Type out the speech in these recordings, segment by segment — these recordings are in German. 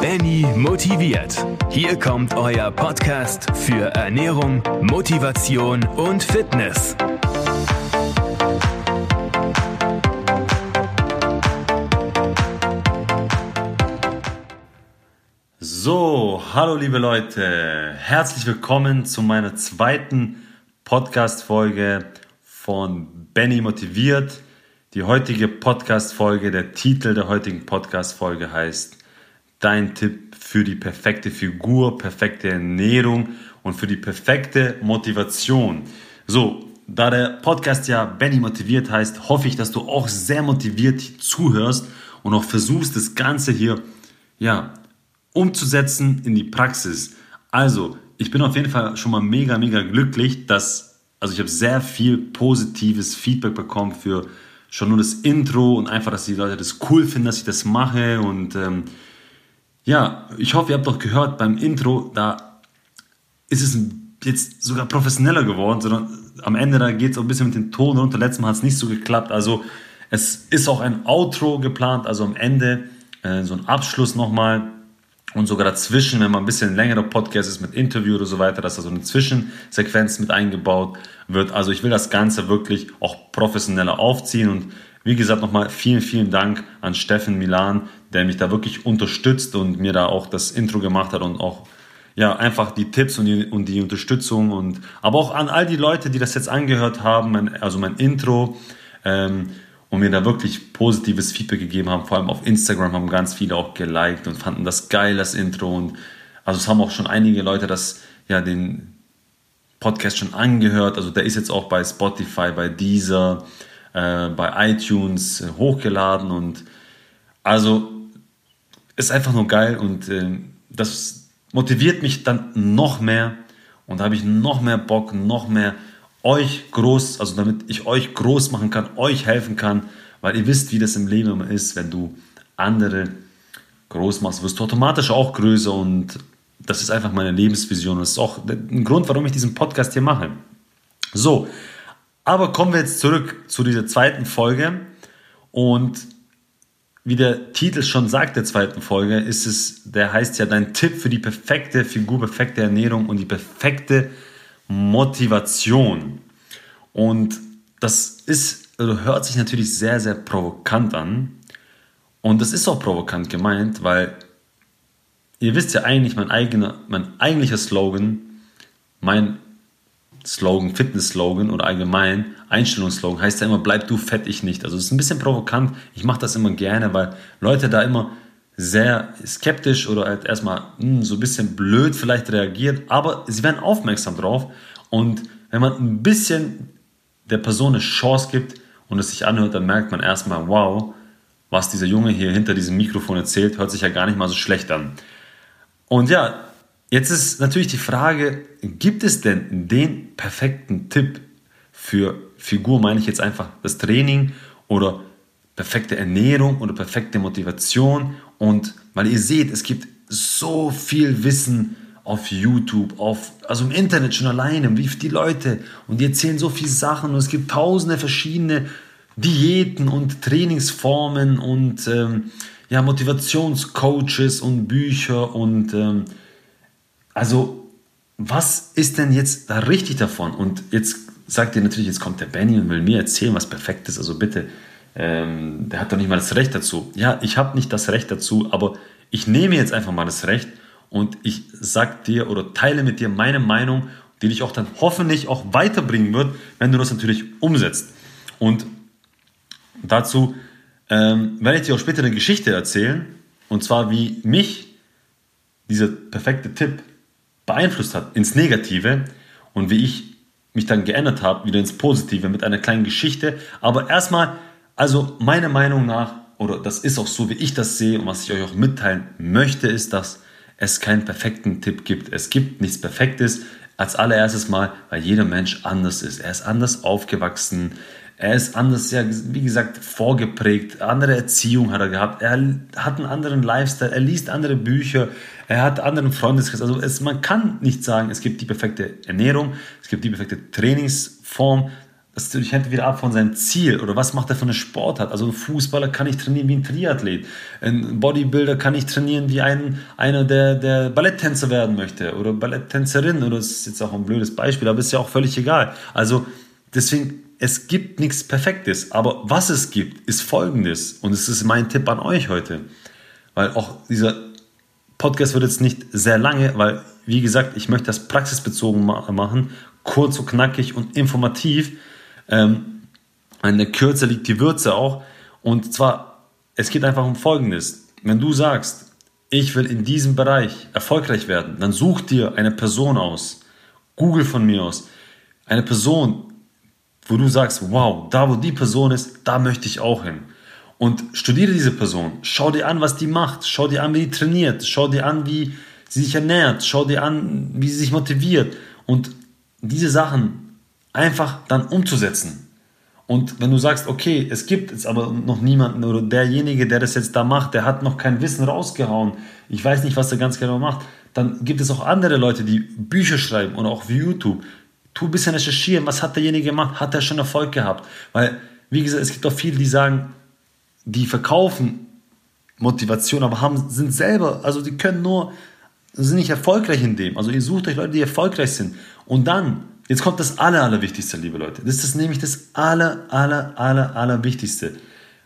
Benny motiviert. Hier kommt euer Podcast für Ernährung, Motivation und Fitness. So, hallo liebe Leute, herzlich willkommen zu meiner zweiten Podcast-Folge von Benny motiviert. Die heutige Podcast-Folge, der Titel der heutigen Podcast-Folge heißt Dein Tipp für die perfekte Figur, perfekte Ernährung und für die perfekte Motivation. So, da der Podcast ja Benny motiviert heißt, hoffe ich, dass du auch sehr motiviert zuhörst und auch versuchst, das Ganze hier ja, umzusetzen in die Praxis. Also, ich bin auf jeden Fall schon mal mega, mega glücklich, dass, also ich habe sehr viel positives Feedback bekommen für schon nur das Intro und einfach, dass die Leute das cool finden, dass ich das mache. Und ähm, ja, ich hoffe, ihr habt doch gehört beim Intro, da ist es jetzt sogar professioneller geworden, sondern am Ende da geht es auch ein bisschen mit dem Ton runter. Letztes Mal hat es nicht so geklappt. Also es ist auch ein Outro geplant, also am Ende äh, so ein Abschluss nochmal und sogar dazwischen, wenn man ein bisschen längerer Podcast ist mit Interview oder so weiter, dass da so eine Zwischensequenz mit eingebaut wird. Also ich will das Ganze wirklich auch professioneller aufziehen und wie gesagt nochmal vielen, vielen Dank an Steffen Milan, der mich da wirklich unterstützt und mir da auch das Intro gemacht hat und auch ja, einfach die Tipps und die, und die Unterstützung und aber auch an all die Leute, die das jetzt angehört haben, mein, also mein Intro, ähm, und mir da wirklich positives Feedback gegeben haben. Vor allem auf Instagram haben ganz viele auch geliked und fanden das geil, das Intro. Und also es haben auch schon einige Leute das, ja, den Podcast schon angehört. Also der ist jetzt auch bei Spotify, bei Deezer, äh, bei iTunes äh, hochgeladen und also ist einfach nur geil und äh, das motiviert mich dann noch mehr und da habe ich noch mehr Bock, noch mehr euch groß, also damit ich euch groß machen kann, euch helfen kann, weil ihr wisst, wie das im Leben immer ist, wenn du andere groß machst, wirst du automatisch auch größer und das ist einfach meine Lebensvision und das ist auch ein Grund, warum ich diesen Podcast hier mache. So, aber kommen wir jetzt zurück zu dieser zweiten Folge und wie der Titel schon sagt der zweiten Folge, ist es, der heißt ja dein Tipp für die perfekte Figur, perfekte Ernährung und die perfekte Motivation. Und das ist, also hört sich natürlich sehr, sehr provokant an. Und das ist auch provokant gemeint, weil ihr wisst ja eigentlich, mein, eigener, mein eigentlicher Slogan, mein Slogan, Fitness-Slogan oder allgemein Einstellungsslogan heißt ja immer, bleib du fett, ich nicht. Also es ist ein bisschen provokant. Ich mache das immer gerne, weil Leute da immer sehr skeptisch oder halt erstmal mh, hm, so ein bisschen blöd vielleicht reagiert, aber sie werden aufmerksam drauf und wenn man ein bisschen der Person eine Chance gibt und es sich anhört, dann merkt man erstmal, wow, was dieser Junge hier hinter diesem Mikrofon erzählt, hört sich ja gar nicht mal so schlecht an. Und ja, jetzt ist natürlich die Frage, gibt es denn den perfekten Tipp für Figur, meine ich jetzt einfach das Training oder perfekte Ernährung oder perfekte Motivation? Und weil ihr seht, es gibt so viel Wissen auf YouTube, auf, also im Internet schon alleine, wie die Leute und die erzählen so viele Sachen und es gibt tausende verschiedene Diäten und Trainingsformen und ähm, ja, Motivationscoaches und Bücher und ähm, also was ist denn jetzt da richtig davon? Und jetzt sagt ihr natürlich, jetzt kommt der Benny und will mir erzählen, was perfekt ist, also bitte ähm, der hat doch nicht mal das Recht dazu. Ja, ich habe nicht das Recht dazu, aber ich nehme jetzt einfach mal das Recht und ich sag dir oder teile mit dir meine Meinung, die dich auch dann hoffentlich auch weiterbringen wird, wenn du das natürlich umsetzt. Und dazu ähm, werde ich dir auch später eine Geschichte erzählen, und zwar wie mich dieser perfekte Tipp beeinflusst hat ins Negative und wie ich mich dann geändert habe, wieder ins Positive mit einer kleinen Geschichte. Aber erstmal also meiner Meinung nach, oder das ist auch so, wie ich das sehe und was ich euch auch mitteilen möchte, ist, dass es keinen perfekten Tipp gibt. Es gibt nichts Perfektes. Als allererstes mal, weil jeder Mensch anders ist. Er ist anders aufgewachsen. Er ist anders, ja, wie gesagt, vorgeprägt. Andere Erziehung hat er gehabt. Er hat einen anderen Lifestyle. Er liest andere Bücher. Er hat anderen Freundeskreis. Also es, man kann nicht sagen, es gibt die perfekte Ernährung. Es gibt die perfekte Trainingsform. Das hält wieder ab von seinem Ziel oder was macht er für eine Sportart. Also ein Fußballer kann nicht trainieren wie ein Triathlet. Ein Bodybuilder kann nicht trainieren wie ein, einer, der, der Balletttänzer werden möchte oder Balletttänzerin. Oder das ist jetzt auch ein blödes Beispiel, aber ist ja auch völlig egal. Also deswegen, es gibt nichts Perfektes. Aber was es gibt, ist Folgendes. Und es ist mein Tipp an euch heute. Weil auch dieser Podcast wird jetzt nicht sehr lange, weil, wie gesagt, ich möchte das praxisbezogen machen, kurz und knackig und informativ ähm, an der Kürze liegt die Würze auch. Und zwar, es geht einfach um Folgendes. Wenn du sagst, ich will in diesem Bereich erfolgreich werden, dann such dir eine Person aus. Google von mir aus. Eine Person, wo du sagst, wow, da wo die Person ist, da möchte ich auch hin. Und studiere diese Person. Schau dir an, was die macht. Schau dir an, wie die trainiert. Schau dir an, wie sie sich ernährt. Schau dir an, wie sie sich motiviert. Und diese Sachen einfach dann umzusetzen. Und wenn du sagst, okay, es gibt jetzt aber noch niemanden oder derjenige, der das jetzt da macht, der hat noch kein Wissen rausgehauen, ich weiß nicht, was er ganz genau macht, dann gibt es auch andere Leute, die Bücher schreiben und auch wie YouTube. Tu ein bisschen recherchieren, was hat derjenige gemacht, hat er schon Erfolg gehabt? Weil, wie gesagt, es gibt auch viele, die sagen, die verkaufen Motivation, aber haben, sind selber, also die können nur, sind nicht erfolgreich in dem. Also ihr sucht euch Leute, die erfolgreich sind. Und dann Jetzt kommt das Aller, Allerwichtigste, liebe Leute. Das ist nämlich das Aller, Aller, Aller, Allerwichtigste.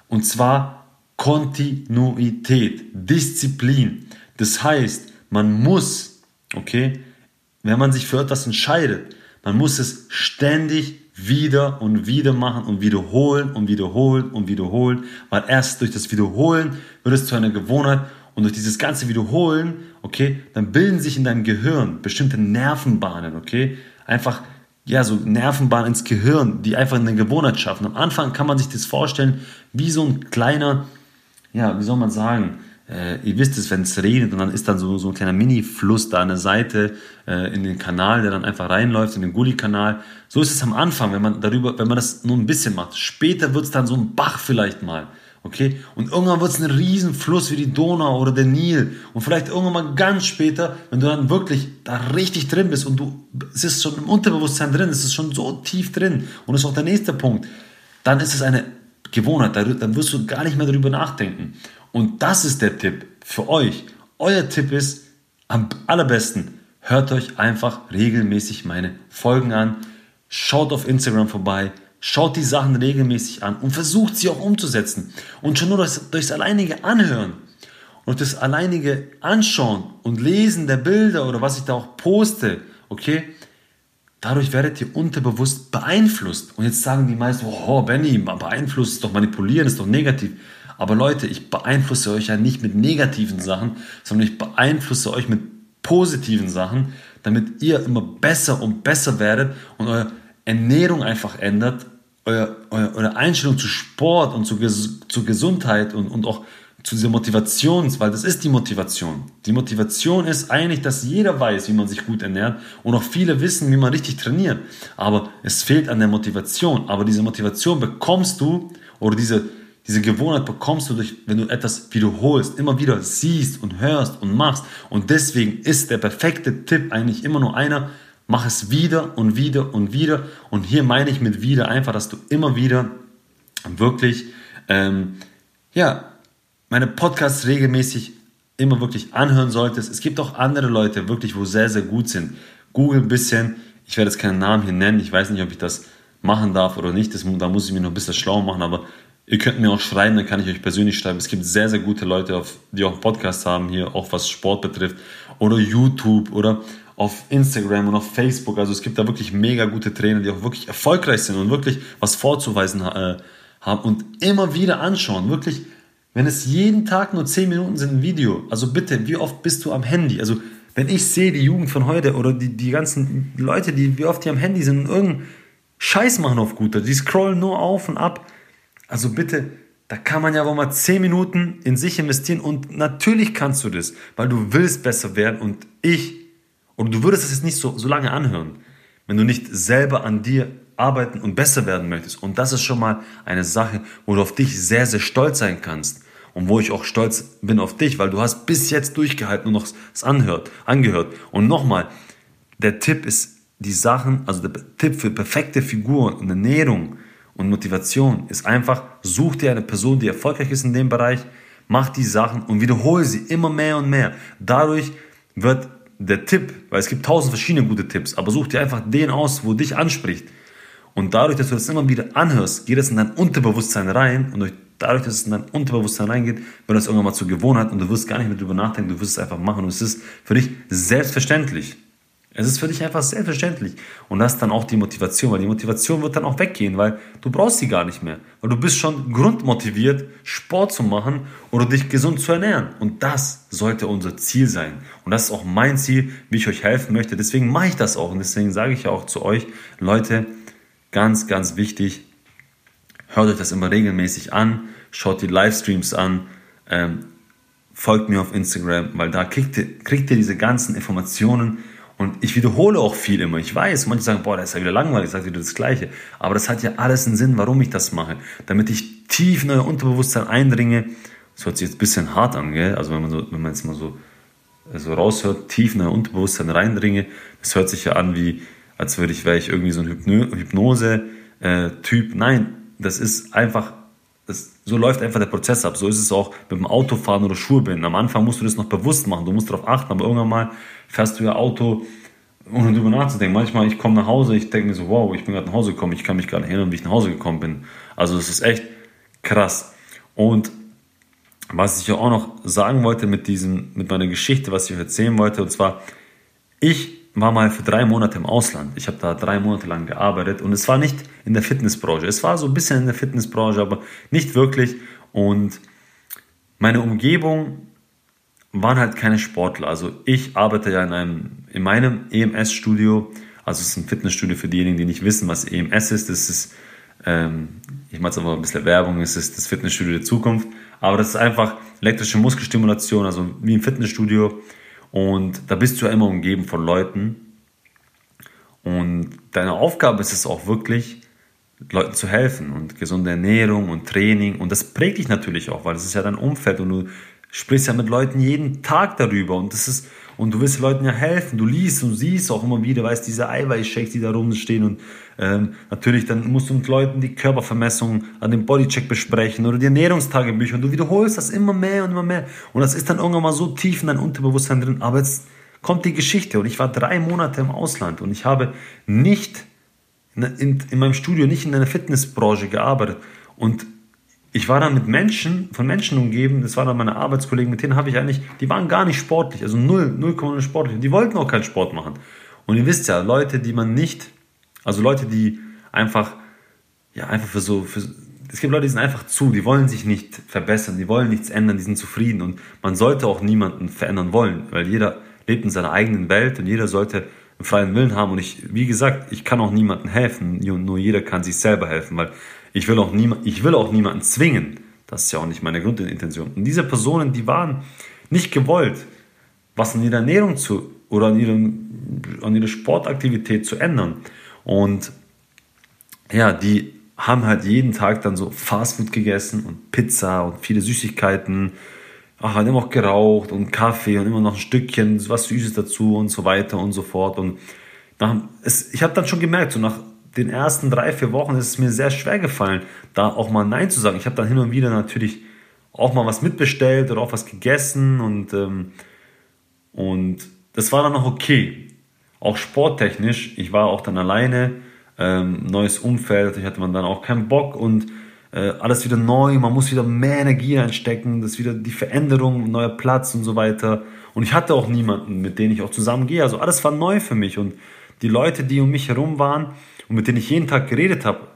Und zwar Kontinuität, Disziplin. Das heißt, man muss, okay, wenn man sich für etwas entscheidet, man muss es ständig wieder und wieder machen und wiederholen und wiederholen und wiederholen, weil erst durch das Wiederholen wird es zu einer Gewohnheit und durch dieses ganze Wiederholen, okay, dann bilden sich in deinem Gehirn bestimmte Nervenbahnen, okay, einfach ja, so Nervenbahnen ins Gehirn, die einfach eine Gewohnheit schaffen. Am Anfang kann man sich das vorstellen wie so ein kleiner, ja, wie soll man sagen, äh, ihr wisst es, wenn es regnet und dann ist dann so, so ein kleiner Mini-Fluss da an der Seite äh, in den Kanal, der dann einfach reinläuft, in den Gully-Kanal. So ist es am Anfang, wenn man darüber, wenn man das nur ein bisschen macht. Später wird es dann so ein Bach vielleicht mal. Okay? Und irgendwann wird es ein Riesenfluss wie die Donau oder der Nil. Und vielleicht irgendwann mal ganz später, wenn du dann wirklich da richtig drin bist und du, es ist schon im Unterbewusstsein drin, es ist schon so tief drin. Und das ist auch der nächste Punkt. Dann ist es eine Gewohnheit, dann wirst du gar nicht mehr darüber nachdenken. Und das ist der Tipp für euch. Euer Tipp ist am allerbesten, hört euch einfach regelmäßig meine Folgen an, schaut auf Instagram vorbei, Schaut die Sachen regelmäßig an und versucht sie auch umzusetzen. Und schon nur durchs, durchs alleinige Anhören und das alleinige Anschauen und Lesen der Bilder oder was ich da auch poste, okay, dadurch werdet ihr unterbewusst beeinflusst. Und jetzt sagen die meisten, oh Benny, beeinflusst ist doch manipulieren, ist doch negativ. Aber Leute, ich beeinflusse euch ja nicht mit negativen Sachen, sondern ich beeinflusse euch mit positiven Sachen, damit ihr immer besser und besser werdet und eure Ernährung einfach ändert, euer, euer, eure Einstellung zu Sport und zu, zu Gesundheit und, und auch zu dieser Motivation, weil das ist die Motivation. Die Motivation ist eigentlich, dass jeder weiß, wie man sich gut ernährt und auch viele wissen, wie man richtig trainiert. Aber es fehlt an der Motivation. Aber diese Motivation bekommst du oder diese, diese Gewohnheit bekommst du, durch, wenn du etwas wiederholst, immer wieder siehst und hörst und machst. Und deswegen ist der perfekte Tipp eigentlich immer nur einer, Mach es wieder und wieder und wieder. Und hier meine ich mit wieder einfach, dass du immer wieder wirklich, ähm, ja, meine Podcasts regelmäßig immer wirklich anhören solltest. Es gibt auch andere Leute wirklich, wo sehr, sehr gut sind. Google ein bisschen. Ich werde jetzt keinen Namen hier nennen. Ich weiß nicht, ob ich das machen darf oder nicht. Das, da muss ich mir noch ein bisschen schlau machen. Aber ihr könnt mir auch schreiben, dann kann ich euch persönlich schreiben. Es gibt sehr, sehr gute Leute, die auch Podcasts haben hier, auch was Sport betrifft. Oder YouTube oder auf Instagram und auf Facebook. Also es gibt da wirklich mega gute Trainer, die auch wirklich erfolgreich sind und wirklich was vorzuweisen äh, haben und immer wieder anschauen. Wirklich, wenn es jeden Tag nur 10 Minuten sind ein Video, also bitte, wie oft bist du am Handy? Also wenn ich sehe, die Jugend von heute oder die, die ganzen Leute, die wie oft die am Handy sind und irgendeinen Scheiß machen auf Guter, die scrollen nur auf und ab. Also bitte, da kann man ja wohl mal 10 Minuten in sich investieren und natürlich kannst du das, weil du willst besser werden und ich und du würdest es jetzt nicht so, so lange anhören, wenn du nicht selber an dir arbeiten und besser werden möchtest. Und das ist schon mal eine Sache, wo du auf dich sehr, sehr stolz sein kannst. Und wo ich auch stolz bin auf dich, weil du hast bis jetzt durchgehalten und noch es anhört, angehört. Und nochmal, der Tipp ist die Sachen, also der Tipp für perfekte Figur und Ernährung und Motivation ist einfach, such dir eine Person, die erfolgreich ist in dem Bereich, mach die Sachen und wiederhole sie immer mehr und mehr. Dadurch wird der Tipp, weil es gibt tausend verschiedene gute Tipps, aber such dir einfach den aus, wo dich anspricht. Und dadurch, dass du das immer wieder anhörst, geht es in dein Unterbewusstsein rein und dadurch, dass es in dein Unterbewusstsein reingeht, wird das irgendwann mal zur Gewohnheit und du wirst gar nicht mehr drüber nachdenken, du wirst es einfach machen und es ist für dich selbstverständlich. Es ist für dich einfach selbstverständlich. Und das ist dann auch die Motivation, weil die Motivation wird dann auch weggehen, weil du brauchst sie gar nicht mehr. Weil du bist schon grundmotiviert, Sport zu machen oder dich gesund zu ernähren. Und das sollte unser Ziel sein. Und das ist auch mein Ziel, wie ich euch helfen möchte. Deswegen mache ich das auch. Und deswegen sage ich auch zu euch, Leute, ganz, ganz wichtig, hört euch das immer regelmäßig an, schaut die Livestreams an, ähm, folgt mir auf Instagram, weil da kriegt ihr, kriegt ihr diese ganzen Informationen und ich wiederhole auch viel immer. Ich weiß, manche sagen, boah, das ist ja wieder langweilig, ich sage wieder das Gleiche. Aber das hat ja alles einen Sinn, warum ich das mache. Damit ich tief in euer Unterbewusstsein eindringe. Das hört sich jetzt ein bisschen hart an, gell? Also wenn man, so, wenn man jetzt mal so, so raushört, tief in euer Unterbewusstsein reindringe, das hört sich ja an wie, als würde ich, wäre ich irgendwie so ein Hypnose-Typ. Nein, das ist einfach, das, so läuft einfach der Prozess ab. So ist es auch mit dem Autofahren oder Schuhbinden. Am Anfang musst du das noch bewusst machen, du musst darauf achten, aber irgendwann mal fährst du ja Auto, ohne drüber nachzudenken. Manchmal, ich komme nach Hause, ich denke mir so, wow, ich bin gerade nach Hause gekommen, ich kann mich gar nicht erinnern, wie ich nach Hause gekommen bin. Also das ist echt krass. Und was ich auch noch sagen wollte mit diesem, mit meiner Geschichte, was ich euch erzählen wollte, und zwar, ich war mal für drei Monate im Ausland. Ich habe da drei Monate lang gearbeitet und es war nicht in der Fitnessbranche. Es war so ein bisschen in der Fitnessbranche, aber nicht wirklich. Und meine Umgebung waren halt keine Sportler. Also ich arbeite ja in einem, in meinem EMS-Studio. Also es ist ein Fitnessstudio für diejenigen, die nicht wissen, was EMS ist. Das ist, ähm, ich mache jetzt aber ein bisschen Werbung, es ist das Fitnessstudio der Zukunft. Aber das ist einfach elektrische Muskelstimulation, also wie im Fitnessstudio. Und da bist du ja immer umgeben von Leuten. Und deine Aufgabe ist es auch wirklich, Leuten zu helfen und gesunde Ernährung und Training. Und das prägt dich natürlich auch, weil das ist ja dein Umfeld und du sprichst ja mit Leuten jeden Tag darüber und das ist und du willst Leuten ja helfen. Du liest und siehst auch immer wieder, weißt diese Eiweißshakes, die da rumstehen. Und ähm, natürlich dann musst du mit Leuten die Körpervermessung an dem Bodycheck besprechen oder die Ernährungstagebücher. Und du wiederholst das immer mehr und immer mehr. Und das ist dann irgendwann mal so tief in dein Unterbewusstsein drin. Aber jetzt kommt die Geschichte. Und ich war drei Monate im Ausland. Und ich habe nicht in, in, in meinem Studio nicht in einer Fitnessbranche gearbeitet. Und ich war dann mit Menschen, von Menschen umgeben, das waren dann meine Arbeitskollegen, mit denen habe ich eigentlich, die waren gar nicht sportlich, also null, null null sportlich. Die wollten auch keinen Sport machen. Und ihr wisst ja, Leute, die man nicht, also Leute, die einfach, ja, einfach für so, für, es gibt Leute, die sind einfach zu, die wollen sich nicht verbessern, die wollen nichts ändern, die sind zufrieden und man sollte auch niemanden verändern wollen, weil jeder lebt in seiner eigenen Welt und jeder sollte einen freien Willen haben und ich, wie gesagt, ich kann auch niemandem helfen, nur jeder kann sich selber helfen, weil ich will auch, niema ich will auch niemanden zwingen. Das ist ja auch nicht meine Grundintention. Und diese Personen, die waren nicht gewollt, was an ihrer Ernährung zu oder an, ihrem, an ihrer Sportaktivität zu ändern. Und ja, die haben halt jeden Tag dann so Fastfood gegessen und Pizza und viele Süßigkeiten. Ach, haben immer auch geraucht und Kaffee und immer noch ein Stückchen was Süßes dazu und so weiter und so fort. Und nach, es, ich habe dann schon gemerkt, so nach den ersten drei, vier Wochen ist es mir sehr schwer gefallen, da auch mal Nein zu sagen. Ich habe dann hin und wieder natürlich auch mal was mitbestellt oder auch was gegessen und, ähm, und das war dann noch okay. Auch sporttechnisch, ich war auch dann alleine, ähm, neues Umfeld, ich hatte man dann auch keinen Bock und äh, alles wieder neu, man muss wieder mehr Energie einstecken, das ist wieder die Veränderung, neuer Platz und so weiter. Und ich hatte auch niemanden, mit dem ich auch zusammen gehe. Also alles war neu für mich und die Leute, die um mich herum waren, und mit denen ich jeden Tag geredet habe,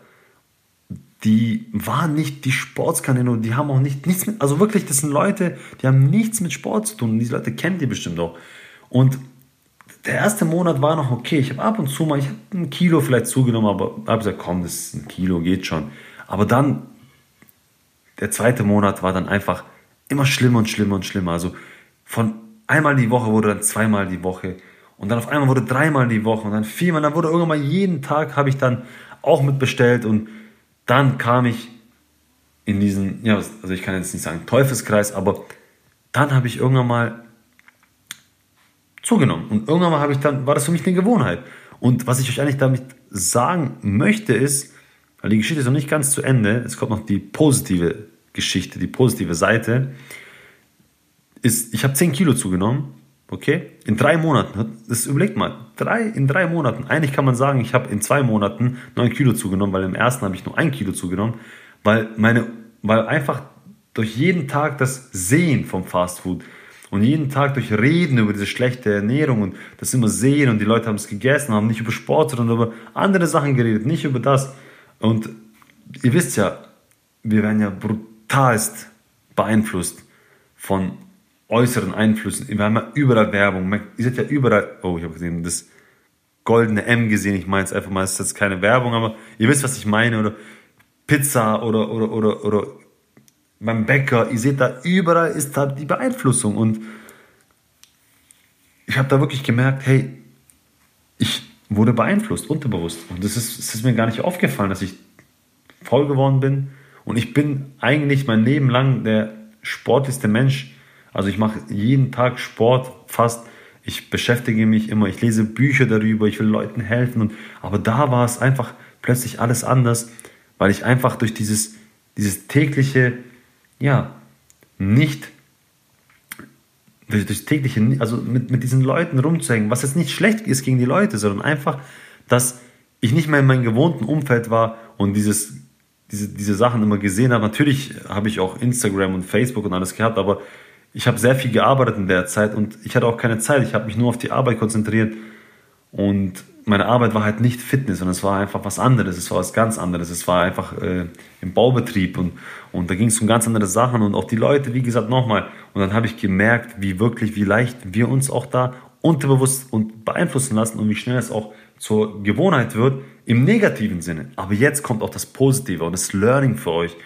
die waren nicht die Sportskanäle und die haben auch nicht, nichts mit, also wirklich, das sind Leute, die haben nichts mit Sport zu tun und diese Leute kennt ihr bestimmt auch. Und der erste Monat war noch okay. Ich habe ab und zu mal, ich habe ein Kilo vielleicht zugenommen, aber habe gesagt, komm, das ist ein Kilo, geht schon. Aber dann, der zweite Monat war dann einfach immer schlimmer und schlimmer und schlimmer. Also von einmal die Woche wurde dann zweimal die Woche. Und dann auf einmal wurde dreimal die Woche und dann viermal. Dann wurde irgendwann mal jeden Tag habe ich dann auch mitbestellt und dann kam ich in diesen, ja, also ich kann jetzt nicht sagen Teufelskreis, aber dann habe ich irgendwann mal zugenommen und irgendwann mal habe ich dann, war das für mich eine Gewohnheit. Und was ich euch eigentlich damit sagen möchte, ist, weil die Geschichte ist noch nicht ganz zu Ende, es kommt noch die positive Geschichte, die positive Seite, ist, ich habe 10 Kilo zugenommen, okay, in drei Monaten. Das überlegt mal, drei, in drei Monaten. Eigentlich kann man sagen, ich habe in zwei Monaten 9 Kilo zugenommen, weil im ersten habe ich nur 1 Kilo zugenommen, weil, meine, weil einfach durch jeden Tag das Sehen vom Fastfood, und jeden Tag durch Reden über diese schlechte Ernährung und das immer sehen und die Leute haben es gegessen, haben nicht über Sport, sondern über andere Sachen geredet, nicht über das. Und ihr wisst ja, wir werden ja brutalst beeinflusst von äußeren Einflüssen. Wir haben ja überall Werbung. Ihr seht ja überall, oh, ich habe gesehen, das goldene M gesehen. Ich meine es einfach mal, es ist jetzt keine Werbung, aber ihr wisst, was ich meine. Oder Pizza oder, oder, oder, oder beim Bäcker, ihr seht da, überall ist da die Beeinflussung. Und ich habe da wirklich gemerkt, hey, ich wurde beeinflusst, unterbewusst. Und es ist, ist mir gar nicht aufgefallen, dass ich faul geworden bin. Und ich bin eigentlich mein Leben lang der sportlichste Mensch. Also ich mache jeden Tag Sport fast. Ich beschäftige mich immer, ich lese Bücher darüber, ich will Leuten helfen. Und, aber da war es einfach plötzlich alles anders, weil ich einfach durch dieses, dieses tägliche ja, nicht durch das tägliche, also mit, mit diesen Leuten rumzuhängen, was jetzt nicht schlecht ist gegen die Leute, sondern einfach, dass ich nicht mehr in meinem gewohnten Umfeld war und dieses, diese, diese Sachen immer gesehen habe. Natürlich habe ich auch Instagram und Facebook und alles gehabt, aber ich habe sehr viel gearbeitet in der Zeit und ich hatte auch keine Zeit. Ich habe mich nur auf die Arbeit konzentriert und meine Arbeit war halt nicht Fitness, sondern es war einfach was anderes, es war was ganz anderes. Es war einfach äh, im Baubetrieb und, und da ging es um ganz andere Sachen und auch die Leute, wie gesagt, nochmal. Und dann habe ich gemerkt, wie wirklich, wie leicht wir uns auch da unterbewusst und beeinflussen lassen und wie schnell es auch zur Gewohnheit wird, im negativen Sinne. Aber jetzt kommt auch das Positive und das Learning für euch.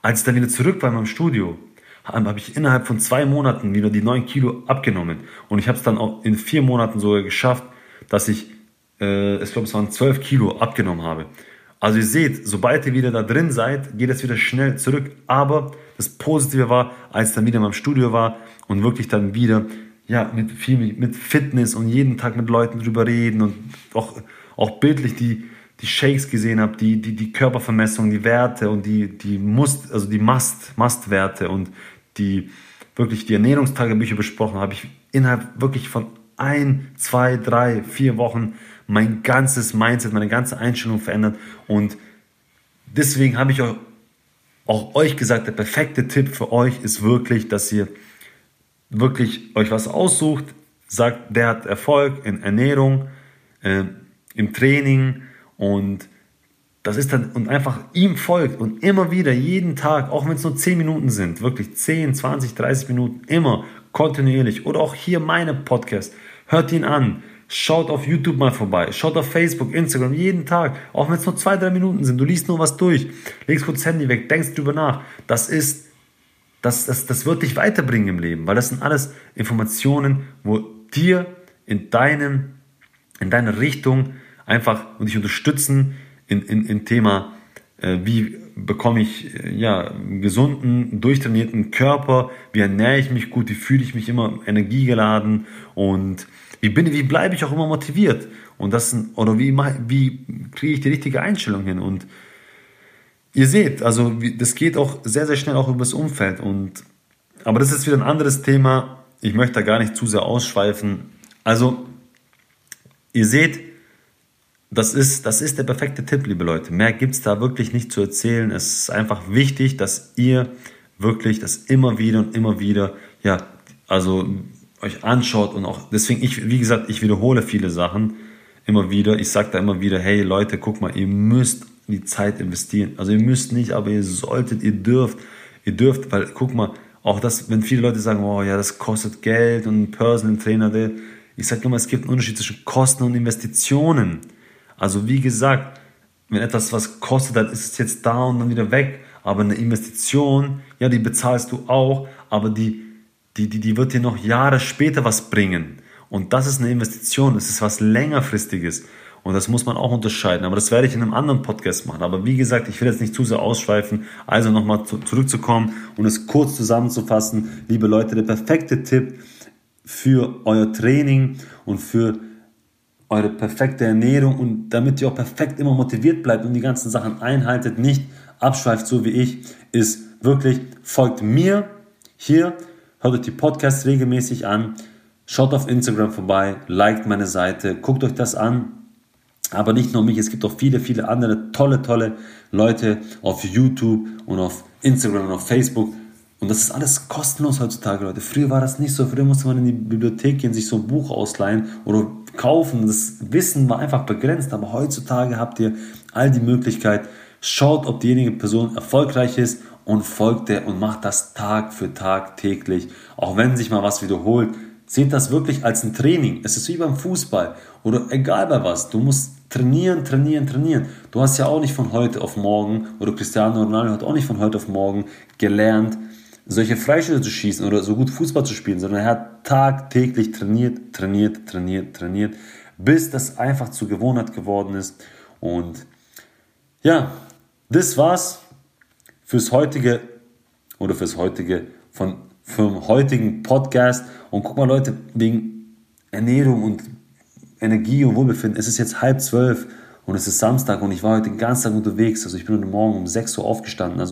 Als ich dann wieder zurück war in meinem Studio, habe ich innerhalb von zwei Monaten wieder die neun Kilo abgenommen. Und ich habe es dann auch in vier Monaten sogar geschafft, dass ich äh, ich glaube, es waren 12 Kilo abgenommen habe. Also ihr seht, sobald ihr wieder da drin seid, geht es wieder schnell zurück. Aber das Positive war, als ich dann wieder in meinem Studio war und wirklich dann wieder ja, mit viel mit Fitness und jeden Tag mit Leuten drüber reden und auch, auch bildlich die, die Shakes gesehen habe, die, die, die Körpervermessung, die Werte und die, die Must, also die Must, Must-Werte und die wirklich die Ernährungstagebücher besprochen, habe ich innerhalb wirklich von ein, zwei, drei, vier Wochen mein ganzes Mindset, meine ganze Einstellung verändert. Und deswegen habe ich auch, auch euch gesagt, der perfekte Tipp für euch ist wirklich, dass ihr wirklich euch was aussucht, sagt, der hat Erfolg in Ernährung, äh, im Training und das ist dann und einfach ihm folgt und immer wieder, jeden Tag, auch wenn es nur 10 Minuten sind, wirklich 10, 20, 30 Minuten, immer kontinuierlich oder auch hier meine Podcast, hört ihn an, Schaut auf YouTube mal vorbei. Schaut auf Facebook, Instagram, jeden Tag. Auch wenn es nur zwei, drei Minuten sind. Du liest nur was durch. Legst kurz das Handy weg, denkst drüber nach. Das ist, das, das, das wird dich weiterbringen im Leben. Weil das sind alles Informationen, wo dir in deinem, in deiner Richtung einfach und dich unterstützen in, in, in Thema, äh, wie bekomme ich äh, ja, gesunden, durchtrainierten Körper, wie ernähre ich mich gut, wie fühle ich mich immer energiegeladen und wie, bin, wie bleibe ich auch immer motiviert? Und das, oder wie, wie kriege ich die richtige Einstellung hin? Und ihr seht, also das geht auch sehr, sehr schnell auch übers Umfeld. Und, aber das ist wieder ein anderes Thema. Ich möchte da gar nicht zu sehr ausschweifen. Also, ihr seht, das ist, das ist der perfekte Tipp, liebe Leute. Mehr gibt es da wirklich nicht zu erzählen. Es ist einfach wichtig, dass ihr wirklich das immer wieder und immer wieder, ja, also euch anschaut und auch, deswegen, ich, wie gesagt, ich wiederhole viele Sachen immer wieder. Ich sage da immer wieder, hey Leute, guck mal, ihr müsst die Zeit investieren. Also ihr müsst nicht, aber ihr solltet, ihr dürft, ihr dürft, weil guck mal, auch das, wenn viele Leute sagen, oh ja, das kostet Geld und ein Personal Trainer, der, ich sage immer, es gibt einen Unterschied zwischen Kosten und Investitionen. Also wie gesagt, wenn etwas was kostet, dann ist es jetzt da und dann wieder weg. Aber eine Investition, ja, die bezahlst du auch, aber die die, die, die wird dir noch Jahre später was bringen. Und das ist eine Investition, das ist was längerfristiges. Und das muss man auch unterscheiden. Aber das werde ich in einem anderen Podcast machen. Aber wie gesagt, ich will jetzt nicht zu sehr ausschweifen. Also nochmal zu, zurückzukommen und es kurz zusammenzufassen. Liebe Leute, der perfekte Tipp für euer Training und für eure perfekte Ernährung und damit ihr auch perfekt immer motiviert bleibt und die ganzen Sachen einhaltet, nicht abschweift, so wie ich, ist wirklich, folgt mir hier, hört euch die Podcasts regelmäßig an, schaut auf Instagram vorbei, liked meine Seite, guckt euch das an. Aber nicht nur mich, es gibt auch viele, viele andere tolle, tolle Leute auf YouTube und auf Instagram und auf Facebook. Und das ist alles kostenlos heutzutage, Leute. Früher war das nicht so. Früher musste man in die Bibliothek gehen, sich so ein Buch ausleihen oder kaufen. Das Wissen war einfach begrenzt. Aber heutzutage habt ihr all die Möglichkeit. Schaut, ob diejenige Person erfolgreich ist und folgt der und macht das Tag für Tag täglich. Auch wenn sich mal was wiederholt, seht das wirklich als ein Training. Es ist wie beim Fußball oder egal bei was. Du musst trainieren, trainieren, trainieren. Du hast ja auch nicht von heute auf morgen oder Cristiano Ronaldo hat auch nicht von heute auf morgen gelernt, solche Freischüsse zu schießen oder so gut Fußball zu spielen, sondern er hat tagtäglich trainiert, trainiert, trainiert, trainiert, bis das einfach zur Gewohnheit geworden ist. Und ja, das war's fürs heutige oder fürs heutige von vom heutigen Podcast. Und guck mal, Leute, wegen Ernährung und Energie und Wohlbefinden, es ist jetzt halb zwölf und es ist Samstag und ich war heute den ganzen Tag unterwegs. Also ich bin heute Morgen um 6 Uhr aufgestanden. Also